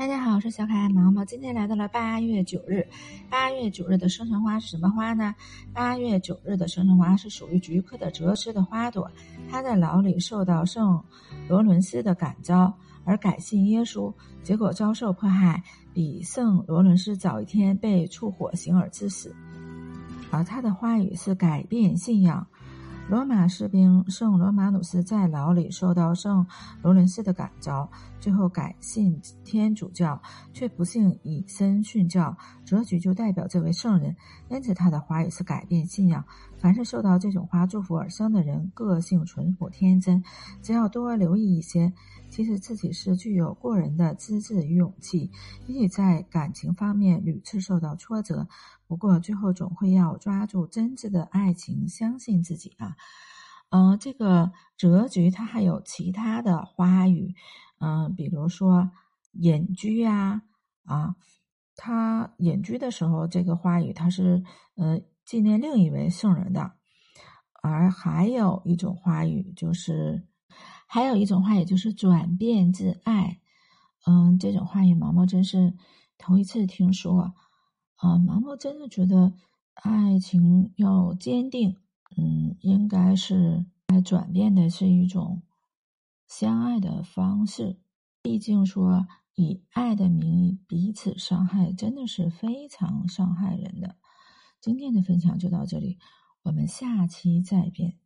大家好，我是小可爱毛毛。今天来到了八月九日，八月九日的生辰花是什么花呢？八月九日的生辰花是属于菊科的折枝的花朵。他在牢里受到圣罗伦斯的感召，而改信耶稣，结果遭受迫害，比圣罗伦斯早一天被处火刑而致死。而他的花语是改变信仰。罗马士兵圣罗马努斯在牢里受到圣罗伦斯的感召，最后改信天主教，却不幸以身殉教。折菊就代表这位圣人，因此他的花也是改变信仰。凡是受到这种花祝福而生的人，个性淳朴天真，只要多留意一些，其实自己是具有过人的资质与勇气，也许在感情方面屡次受到挫折。不过最后总会要抓住真挚的爱情，相信自己啊。嗯，这个折菊它还有其他的花语，嗯，比如说隐居啊啊，它隐居的时候，这个花语它是呃纪念另一位圣人的。而还有一种花语就是，还有一种话，也就是转变自爱。嗯，这种话语毛毛真是头一次听说。啊，毛毛真的觉得爱情要坚定，嗯，应该是来转变的是一种相爱的方式。毕竟说以爱的名义彼此伤害，真的是非常伤害人的。今天的分享就到这里，我们下期再见。